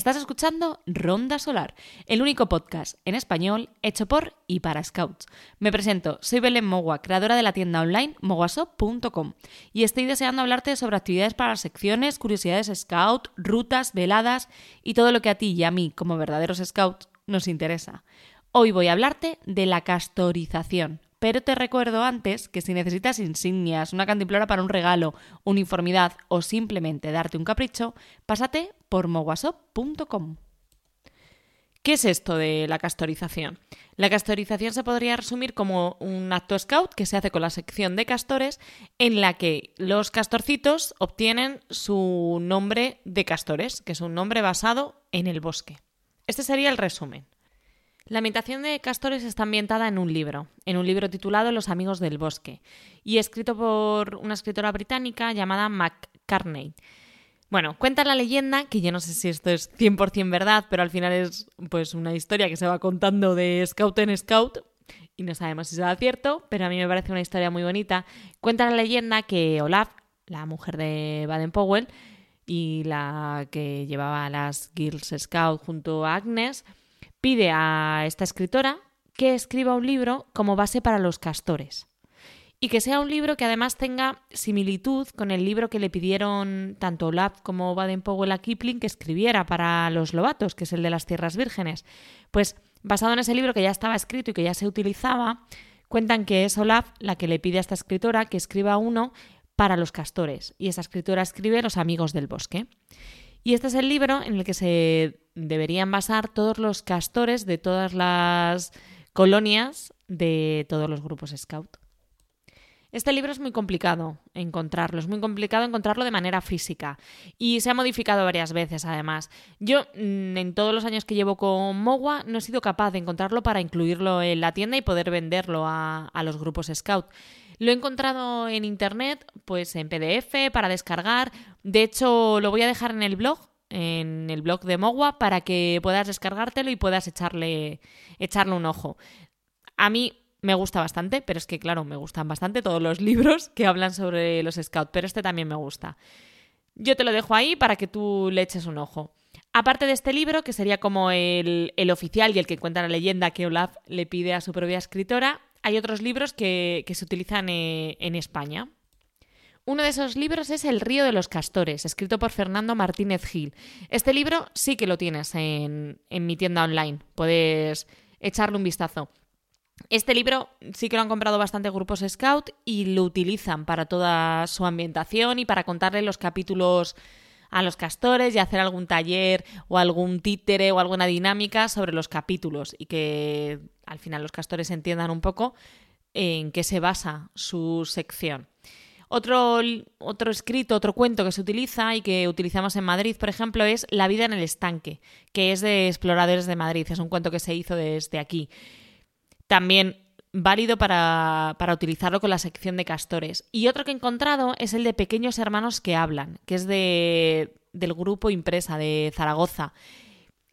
Estás escuchando Ronda Solar, el único podcast en español hecho por y para Scouts. Me presento, soy Belén Mogua, creadora de la tienda online moguasop.com y estoy deseando hablarte sobre actividades para secciones, curiosidades Scout, rutas, veladas y todo lo que a ti y a mí, como verdaderos Scouts, nos interesa. Hoy voy a hablarte de la castorización, pero te recuerdo antes que si necesitas insignias, una cantimplora para un regalo, uniformidad o simplemente darte un capricho, pásate por moguasop.com. ¿Qué es esto de la castorización? La castorización se podría resumir como un acto scout que se hace con la sección de castores en la que los castorcitos obtienen su nombre de castores, que es un nombre basado en el bosque. Este sería el resumen. La ambientación de Castores está ambientada en un libro, en un libro titulado Los amigos del bosque, y escrito por una escritora británica llamada McCartney. Bueno, cuenta la leyenda, que yo no sé si esto es 100% verdad, pero al final es pues una historia que se va contando de scout en scout, y no sabemos si será cierto, pero a mí me parece una historia muy bonita. Cuenta la leyenda que Olaf, la mujer de Baden-Powell, y la que llevaba a las Girls Scout junto a Agnes, pide a esta escritora que escriba un libro como base para los castores. Y que sea un libro que además tenga similitud con el libro que le pidieron tanto Olaf como Baden-Powell a Kipling que escribiera para los lobatos, que es el de las tierras vírgenes. Pues basado en ese libro que ya estaba escrito y que ya se utilizaba, cuentan que es Olaf la que le pide a esta escritora que escriba uno para los castores. Y esa escritora escribe Los amigos del bosque. Y este es el libro en el que se deberían basar todos los castores de todas las colonias de todos los grupos scout. Este libro es muy complicado encontrarlo, es muy complicado encontrarlo de manera física y se ha modificado varias veces además. Yo mm, en todos los años que llevo con Mogua no he sido capaz de encontrarlo para incluirlo en la tienda y poder venderlo a, a los grupos scout. Lo he encontrado en internet, pues en PDF, para descargar. De hecho, lo voy a dejar en el blog, en el blog de Mogua, para que puedas descargártelo y puedas echarle, echarle un ojo. A mí me gusta bastante, pero es que, claro, me gustan bastante todos los libros que hablan sobre los scouts, pero este también me gusta. Yo te lo dejo ahí para que tú le eches un ojo. Aparte de este libro, que sería como el, el, oficial y el que cuenta la leyenda que Olaf le pide a su propia escritora, hay otros libros que, se utilizan eh, en España. Uno de esos libros es El río de los castores, escrito por Fernando Martínez Gil. Este libro sí que lo tienes en, en mi tienda online, puedes echarle un vistazo. Este libro sí que lo han comprado bastante grupos Scout y lo utilizan para toda su ambientación y para contarle los capítulos a los castores y hacer algún taller o algún títere o alguna dinámica sobre los capítulos y que al final los castores entiendan un poco en qué se basa su sección. Otro, otro, escrito, otro cuento que se utiliza y que utilizamos en Madrid, por ejemplo, es La vida en el estanque, que es de Exploradores de Madrid. Es un cuento que se hizo desde aquí. También válido para, para, utilizarlo con la sección de castores. Y otro que he encontrado es el de Pequeños Hermanos que Hablan, que es de, del grupo Impresa de Zaragoza.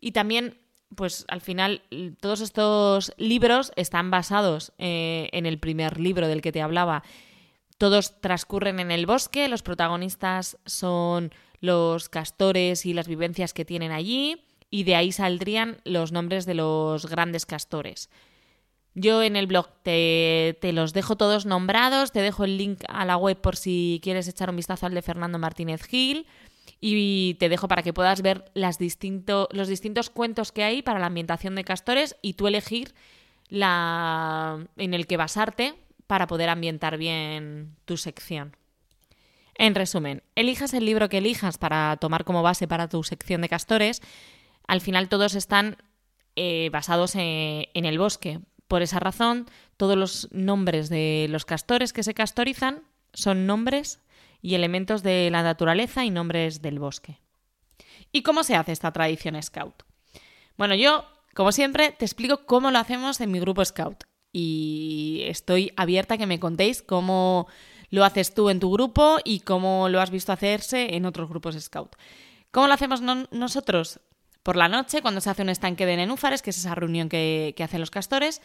Y también, pues al final, todos estos libros están basados eh, en el primer libro del que te hablaba. Todos transcurren en el bosque, los protagonistas son los castores y las vivencias que tienen allí, y de ahí saldrían los nombres de los grandes castores. Yo en el blog te, los dejo todos nombrados, te dejo el link a la web por si quieres echar un vistazo al de Fernando Martínez Gil y te dejo para que puedas ver los distintos cuentos que hay para la ambientación de castores y tú elegir en el que basarte para poder ambientar bien tu sección. En resumen, elijas el libro que elijas para tomar como base para tu sección de castores, al final todos están eh, basados en el bosque, por esa razón, todos los nombres de los castores que se castorizan son nombres y elementos de la naturaleza y nombres del bosque. ¿Y cómo se hace esta tradición scout? Bueno, yo, como siempre, te explico cómo lo hacemos en mi grupo scout y estoy abierta a que me contéis cómo lo haces tú en tu grupo y cómo lo has visto hacerse en otros grupos scout. ¿Cómo lo hacemos nosotros? por la noche, cuando se hace un estanque de nenúfares, que es esa reunión que, hacen los castores,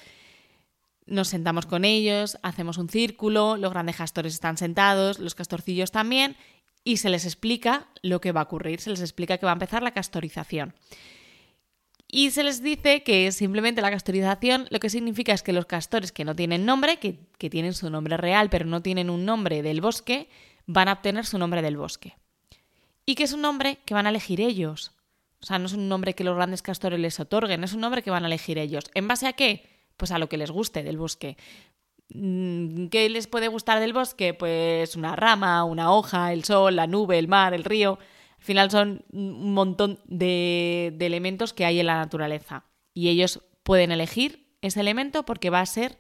nos sentamos con ellos, hacemos un círculo, los grandes castores están sentados, los castorcillos también, y se les explica lo que va a ocurrir, se les explica que va a empezar la castorización. Y se les dice que simplemente la castorización lo que significa es que los castores que no tienen nombre, que, que tienen su nombre real pero no tienen un nombre del bosque, van a obtener su nombre del bosque. Y que es un nombre que van a elegir ellos. O sea, no es un nombre que los grandes castores les otorguen, es un nombre que van a elegir ellos. ¿En base a qué? Pues a lo que les guste del bosque. Mm, ¿Qué les puede gustar del bosque? Pues una rama, una hoja, el sol, la nube, el mar, el río. Al final son un montón de, elementos que hay en la naturaleza. Y ellos pueden elegir ese elemento porque va a ser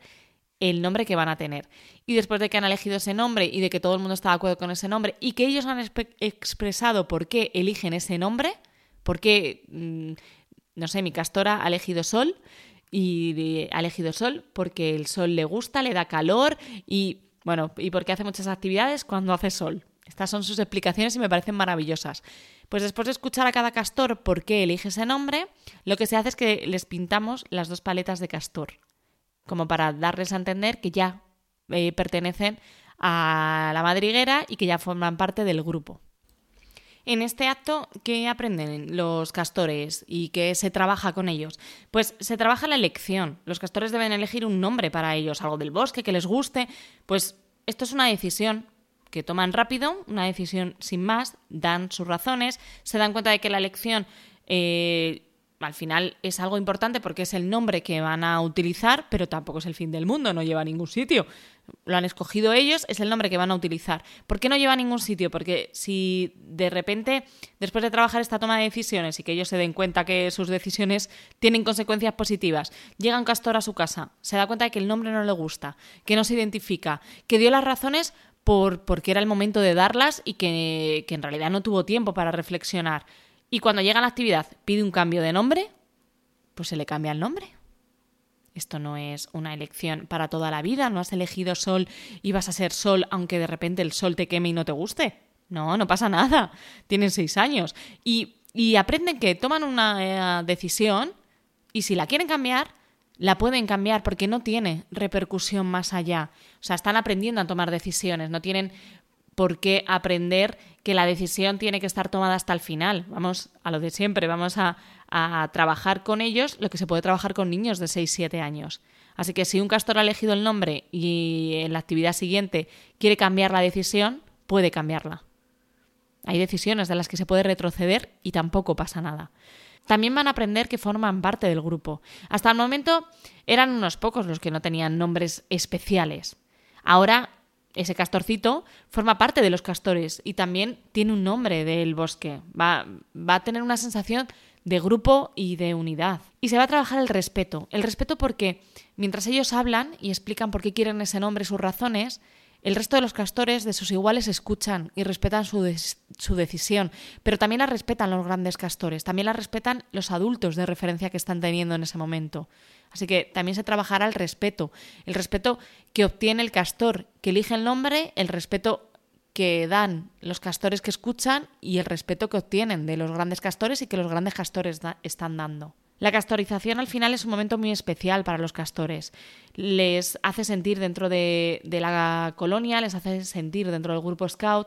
el nombre que van a tener. Y después de que han elegido ese nombre y de que todo el mundo está de acuerdo con ese nombre y que ellos han expresado por qué eligen ese nombre, por qué, mm, no sé, mi castora ha elegido sol, y ha elegido sol porque el sol le gusta, le da calor y bueno, y porque hace muchas actividades cuando hace sol. Estas son sus explicaciones y me parecen maravillosas. Pues después de escuchar a cada castor por qué elige ese nombre, lo que se hace es que les pintamos las dos paletas de castor, como para darles a entender que ya eh, pertenecen a la madriguera y que ya forman parte del grupo. En este acto, ¿qué aprenden los castores y qué se trabaja con ellos? Pues se trabaja la elección. Los castores deben elegir un nombre para ellos, algo del bosque que les guste. Pues esto es una decisión que toman rápido, una decisión sin más, dan sus razones, se dan cuenta de que la elección eh, al final es algo importante porque es el nombre que van a utilizar, pero tampoco es el fin del mundo, no lleva a ningún sitio. Lo han escogido ellos, es el nombre que van a utilizar. ¿Por qué no lleva a ningún sitio? Porque si de repente, después de trabajar esta toma de decisiones y que ellos se den cuenta que sus decisiones tienen consecuencias positivas, llega un castor a su casa, se da cuenta de que el nombre no le gusta, que no se identifica, que dio las razones por porque era el momento de darlas y que, que en realidad no tuvo tiempo para reflexionar y cuando llega a la actividad pide un cambio de nombre, pues se le cambia el nombre. Esto no es una elección para toda la vida, no has elegido sol y vas a ser sol aunque de repente el sol te queme y no te guste. No, no pasa nada. Tienen seis años. Y, y aprenden que toman una eh, decisión y si la quieren cambiar, la pueden cambiar porque no tiene repercusión más allá. O sea, están aprendiendo a tomar decisiones, no tienen por qué aprender que la decisión tiene que estar tomada hasta el final. Vamos a lo de siempre, vamos a, trabajar con ellos lo que se puede trabajar con niños de 6-7 años. Así que si un castor ha elegido el nombre y en la actividad siguiente quiere cambiar la decisión, puede cambiarla. Hay decisiones de las que se puede retroceder y tampoco pasa nada. También van a aprender que forman parte del grupo. Hasta el momento eran unos pocos los que no tenían nombres especiales. Ahora ese castorcito forma parte de los castores y también tiene un nombre del bosque. Va, va, a tener una sensación de grupo y de unidad. Y se va a trabajar el respeto. El respeto porque mientras ellos hablan y explican por qué quieren ese nombre, sus razones, el resto de los castores de sus iguales escuchan y respetan su, su, decisión, pero también la respetan los grandes castores, también la respetan los adultos de referencia que están teniendo en ese momento. Así que también se trabajará el respeto, el respeto que obtiene el castor que elige el nombre, el respeto que dan los castores que escuchan y el respeto que obtienen de los grandes castores y que los grandes castores están dando. La castorización al final es un momento muy especial para los castores. Les hace sentir dentro de, la colonia, les hace sentir dentro del grupo scout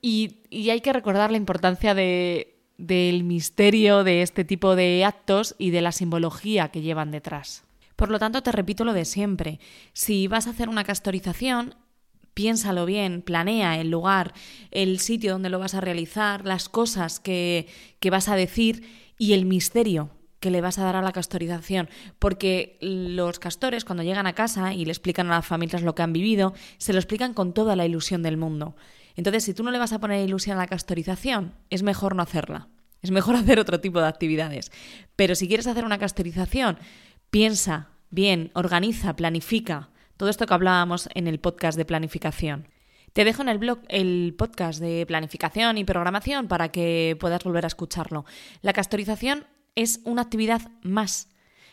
y hay que recordar la importancia de, del misterio de este tipo de actos y de la simbología que llevan detrás. Por lo tanto, te repito lo de siempre. Si vas a hacer una castorización, piénsalo bien, planea el lugar, el sitio donde lo vas a realizar, las cosas que vas a decir y el misterio que le vas a dar a la castorización, porque los castores cuando llegan a casa y le explican a las familias lo que han vivido, se lo explican con toda la ilusión del mundo. Entonces, si tú no le vas a poner ilusión a la castorización, es mejor no hacerla. Es mejor hacer otro tipo de actividades. Pero si quieres hacer una castorización, piensa bien, organiza, planifica. Todo esto que hablábamos en el podcast de planificación. Te dejo en el blog el podcast de planificación y programación para que puedas volver a escucharlo. La castorización es una actividad más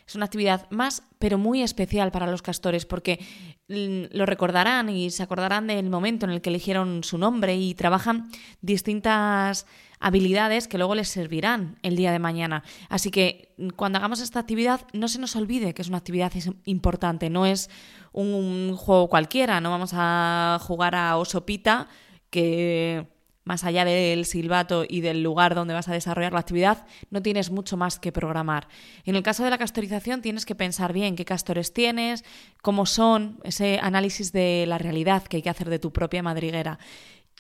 es una actividad más, pero muy especial para los castores, porque mm, lo recordarán y se acordarán del momento en el que eligieron su nombre y trabajan distintas habilidades que luego les servirán el día de mañana. Así que mm, cuando hagamos esta actividad, no se nos olvide que es una actividad importante, no es un juego cualquiera, no vamos a jugar a osopita que más allá del silbato y del lugar donde vas a desarrollar la actividad, no tienes mucho más que programar. En el caso de la castorización tienes que pensar bien qué castores tienes, cómo son, ese análisis de la realidad que hay que hacer de tu propia madriguera.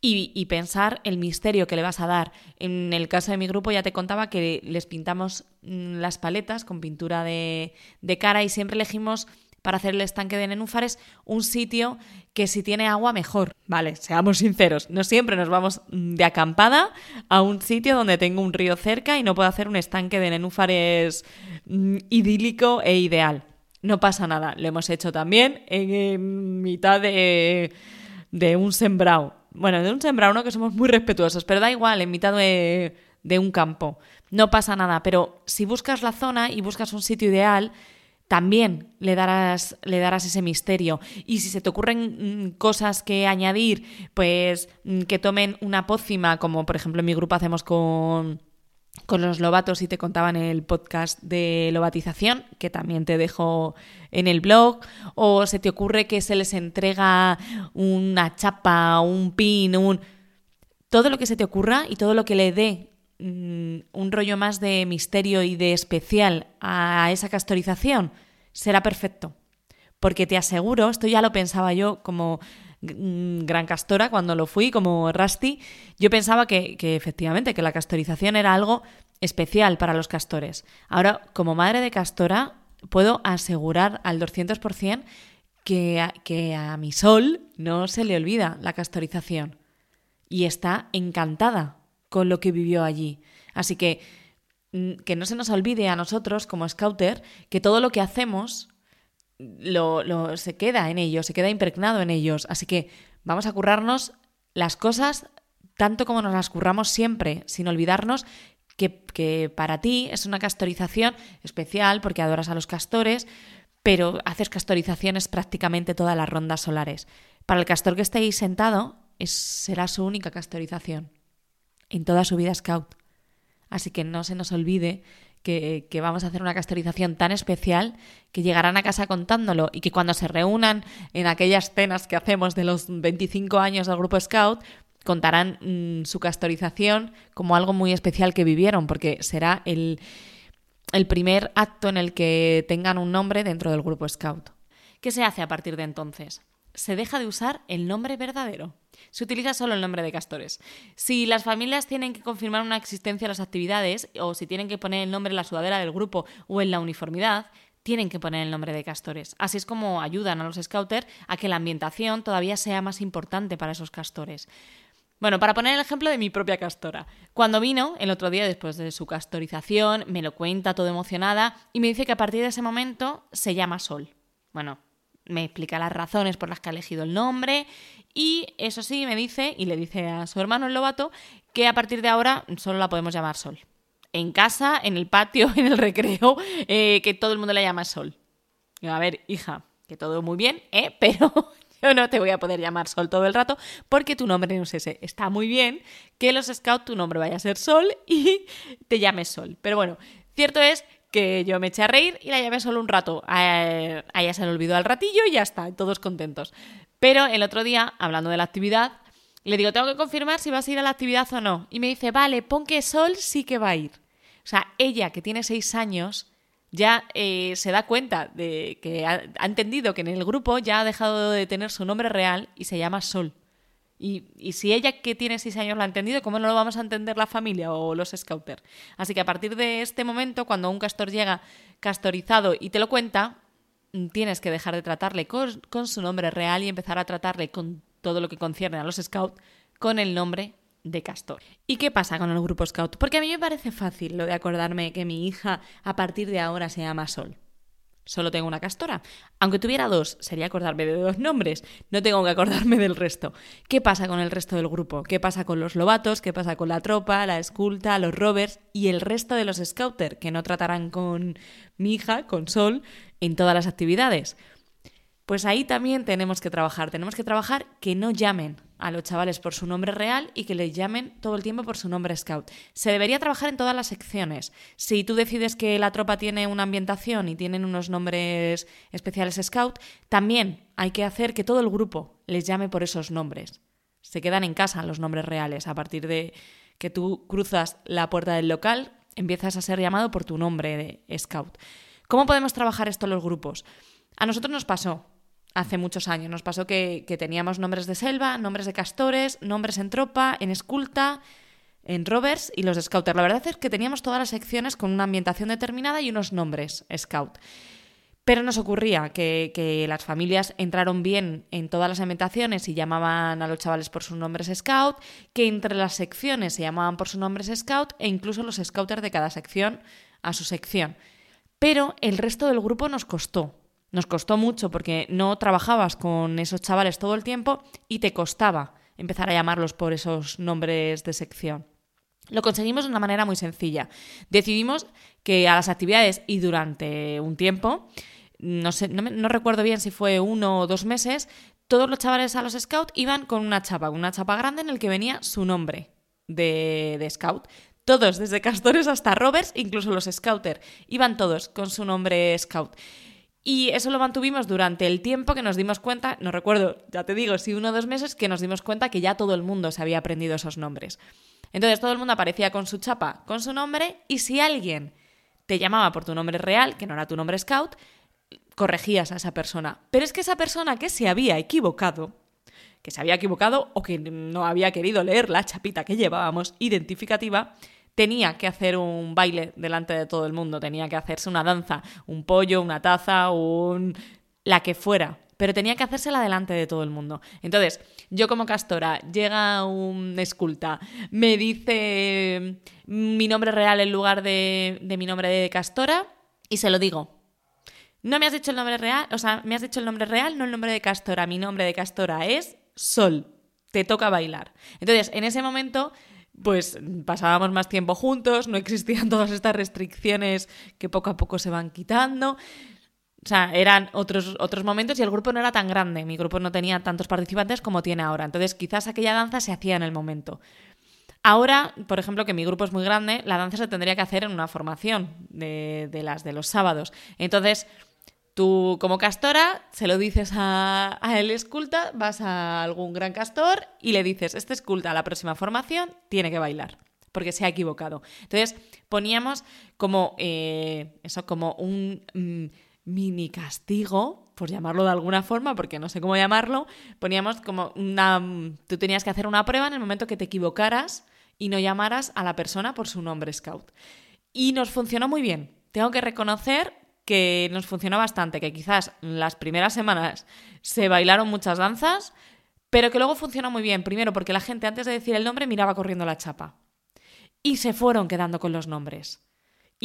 Y, pensar el misterio que le vas a dar. En el caso de mi grupo ya te contaba que les pintamos mm, las paletas con pintura de, de cara y siempre elegimos para hacer el estanque de nenúfares un sitio que si tiene agua mejor. Vale, seamos sinceros, no siempre nos vamos de acampada a un sitio donde tengo un río cerca y no puedo hacer un estanque de nenúfares mm, idílico e ideal. No pasa nada, lo hemos hecho también en, mitad de, de un sembrado. Bueno, de un sembrado no que somos muy respetuosos, pero da igual, en mitad de, de un campo. No pasa nada, pero si buscas la zona y buscas un sitio ideal, también le darás, le darás ese misterio. Y si se te ocurren mm, cosas que añadir, pues mm, que tomen una pócima, como por ejemplo en mi grupo hacemos con, con los lobatos y te contaba en el podcast de lobatización, que también te dejo en el blog, o se te ocurre que se les entrega una chapa, un pin, un... Todo lo que se te ocurra y todo lo que le dé mm, un rollo más de misterio y de especial a esa castorización, será perfecto. Porque te aseguro, esto ya lo pensaba yo como mm, gran castora cuando lo fui, como Rusty, yo pensaba que, efectivamente, que la castorización era algo especial para los castores. Ahora, como madre de castora, puedo asegurar al 200% que que a mi sol no se le olvida la castorización. Y está encantada con lo que vivió allí. Así que que no se nos olvide a nosotros como scouter que todo lo que hacemos lo, se queda en ellos, se queda impregnado en ellos. Así que vamos a currarnos las cosas tanto como nos las curramos siempre, sin olvidarnos que, que, para ti es una castorización especial porque adoras a los castores, pero haces castorizaciones prácticamente todas las rondas solares. Para el castor que esté ahí sentado, es, será su única castorización en toda su vida scout. Así que no se nos olvide que, vamos a hacer una castorización tan especial que llegarán a casa contándolo y que cuando se reúnan en aquellas cenas que hacemos de los 25 años del grupo Scout, contarán mm, su castorización como algo muy especial que vivieron, porque será el, el primer acto en el que tengan un nombre dentro del grupo Scout. ¿Qué se hace a partir de entonces? Se deja de usar el nombre verdadero. Se utiliza solo el nombre de castores. Si las familias tienen que confirmar una existencia de las actividades o si tienen que poner el nombre en la sudadera del grupo o en la uniformidad, tienen que poner el nombre de castores. Así es como ayudan a los scouters a que la ambientación todavía sea más importante para esos castores. Bueno, para poner el ejemplo de mi propia castora. Cuando vino el otro día después de su castorización, me lo cuenta todo emocionada y me dice que a partir de ese momento se llama Sol. Bueno, me explica las razones por las que ha elegido el nombre y eso sí me dice y le dice a su hermano el lobato que a partir de ahora solo la podemos llamar Sol. En casa, en el patio, en el recreo, eh, que todo el mundo la llama Sol. A ver, hija, que todo muy bien, ¿eh? pero yo no te voy a poder llamar Sol todo el rato porque tu nombre no es ese. Está muy bien que los scouts tu nombre vaya a ser Sol y te llames Sol. Pero bueno, cierto es que yo me eché a reír y la llamé solo un rato. A, ella se le olvidó al ratillo y ya está, todos contentos. Pero el otro día, hablando de la actividad, le digo, tengo que confirmar si vas a ir a la actividad o no. Y me dice, vale, pon que Sol sí que va a ir. O sea, ella, que tiene seis años, ya eh, se da cuenta de que ha, entendido que en el grupo ya ha dejado de tener su nombre real y se llama Sol. Y, si ella que tiene seis años lo ha entendido, ¿cómo no lo vamos a entender la familia o los scouters? Así que a partir de este momento, cuando un castor llega castorizado y te lo cuenta, mm, tienes que dejar de tratarle con, con su nombre real y empezar a tratarle con todo lo que concierne a los scouts con el nombre de castor. ¿Y qué pasa con el grupo scout? Porque a mí me parece fácil lo de acordarme que mi hija a partir de ahora se llama Sol. Solo tengo una castora. Aunque tuviera dos, sería acordarme de dos nombres. No tengo que acordarme del resto. ¿Qué pasa con el resto del grupo? ¿Qué pasa con los lobatos? ¿Qué pasa con la tropa, la esculta, los rovers y el resto de los scouters que no tratarán con mi hija, con Sol, en todas las actividades? Pues ahí también tenemos que trabajar. Tenemos que trabajar que no llamen a los chavales por su nombre real y que les llamen todo el tiempo por su nombre scout. Se debería trabajar en todas las secciones. Si tú decides que la tropa tiene una ambientación y tienen unos nombres especiales scout, también hay que hacer que todo el grupo les llame por esos nombres. se quedan en casa los nombres reales. A partir de que tú cruzas la puerta del local, empiezas a ser llamado por tu nombre de scout. ¿Cómo podemos trabajar esto los grupos? A nosotros nos pasó hace muchos años. Nos pasó que, teníamos nombres de selva, nombres de castores, nombres en tropa, en esculta, en rovers y los de scouter. La verdad es que teníamos todas las secciones con una ambientación determinada y unos nombres scout. Pero nos ocurría que, las familias entraron bien en todas las ambientaciones y llamaban a los chavales por sus nombres scout, que entre las secciones se llamaban por sus nombres scout e incluso los scouters de cada sección a su sección. Pero el resto del grupo nos costó. Nos costó mucho porque no trabajabas con esos chavales todo el tiempo y te costaba empezar a llamarlos por esos nombres de sección. Lo conseguimos de una manera muy sencilla. Decidimos que a las actividades y durante un tiempo no, recuerdo bien si fue uno o dos meses, todos los chavales a los scouts iban con una chapa, una chapa grande en el que venía su nombre de, de scout. Todos, desde castores hasta rovers, incluso los scouter, iban todos con su nombre scout. Y eso lo mantuvimos durante el tiempo que nos dimos cuenta, no recuerdo, ya te digo, si uno o dos meses, que nos dimos cuenta que ya todo el mundo se había aprendido esos nombres. Entonces todo el mundo aparecía con su chapa, con su nombre, y si alguien te llamaba por tu nombre real, que no era tu nombre scout, corregías a esa persona. Pero es que esa persona que se había equivocado, que se había equivocado o que no había querido leer la chapita que llevábamos identificativa, tenía que hacer un baile delante de todo el mundo, tenía que hacerse una danza, un pollo, una taza, un... la que fuera, pero tenía que hacérsela delante de todo el mundo. Entonces, yo como castora, llega un esculta, me dice mi nombre real en lugar de, de mi nombre de castora y se lo digo. No me has dicho el nombre real, o sea, me has dicho el nombre real, no el nombre de Castora. Mi nombre de Castora es Sol. Te toca bailar. Entonces, en ese momento, pues pasábamos más tiempo juntos, no existían todas estas restricciones que poco a poco se van quitando. O sea, eran otros, otros momentos y el grupo no era tan grande. Mi grupo no tenía tantos participantes como tiene ahora. Entonces, quizás aquella danza se hacía en el momento. Ahora, por ejemplo, que mi grupo es muy grande, la danza se tendría que hacer en una formación de, de las de los sábados. Entonces, Tú, como castora, se lo dices a, el esculta, vas a algún gran castor y le dices, este esculta a la próxima formación tiene que bailar, porque se ha equivocado. Entonces, poníamos como, eh, eso, como un mm, mini castigo, por llamarlo de alguna forma, porque no sé cómo llamarlo, poníamos como una... Tú tenías que hacer una prueba en el momento que te equivocaras y no llamaras a la persona por su nombre scout. Y nos funcionó muy bien. Tengo que reconocer que nos funcionó bastante, que quizás las primeras semanas se bailaron muchas danzas, pero que luego funcionó muy bien. Primero porque la gente antes de decir el nombre miraba corriendo la chapa. Y se fueron quedando con los nombres.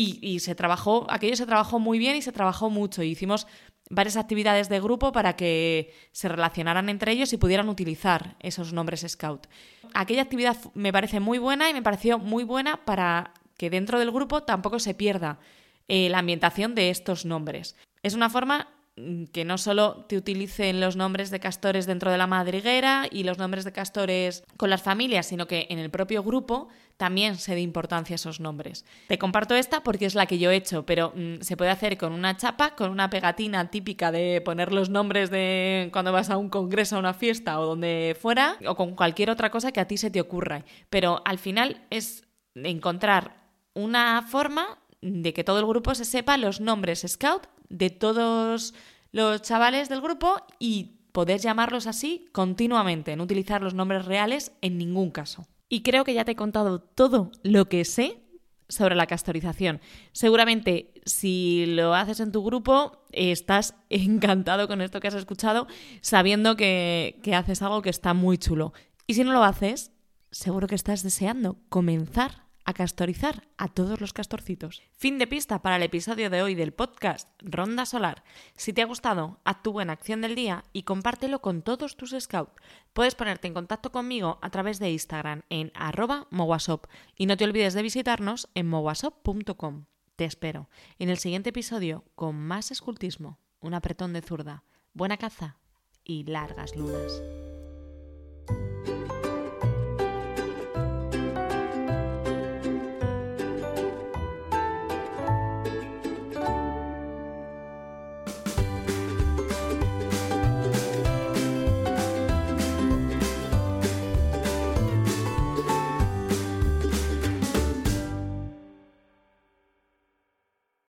Y, se trabajó, aquello se trabajó muy bien y se trabajó mucho. hicimos varias actividades de grupo para que se relacionaran entre ellos y pudieran utilizar esos nombres scout. Aquella actividad me parece muy buena y me pareció muy buena para que dentro del grupo tampoco se pierda eh, la ambientación de estos nombres. Es una forma mm, que no solo te utilicen los nombres de castores dentro de la madriguera y los nombres de castores con las familias, sino que en el propio grupo también se dé importancia a esos nombres. Te comparto esta porque es la que yo he hecho, pero mm, se puede hacer con una chapa, con una pegatina típica de poner los nombres de cuando vas a un congreso, a una fiesta o donde fuera, o con cualquier otra cosa que a ti se te ocurra. Pero al final es encontrar una forma de que todo el grupo se sepa los nombres scout de todos los chavales del grupo y poder llamarlos así continuamente, no utilizar los nombres reales en ningún caso. Y creo que ya te he contado todo lo que sé sobre la castorización. Seguramente si lo haces en tu grupo estás encantado con esto que has escuchado, sabiendo que, que haces algo que está muy chulo. Y si no lo haces, seguro que estás deseando comenzar a castorizar a todos los castorcitos. Fin de pista para el episodio de hoy del podcast Ronda Solar. Si te ha gustado, tu buena acción del día y compártelo con todos tus scouts. Puedes ponerte en contacto conmigo a través de Instagram en arroba mowasop y no te olvides de visitarnos en mowasop.com. Te espero en el siguiente episodio con más escultismo, un apretón de zurda, buena caza y largas lunas.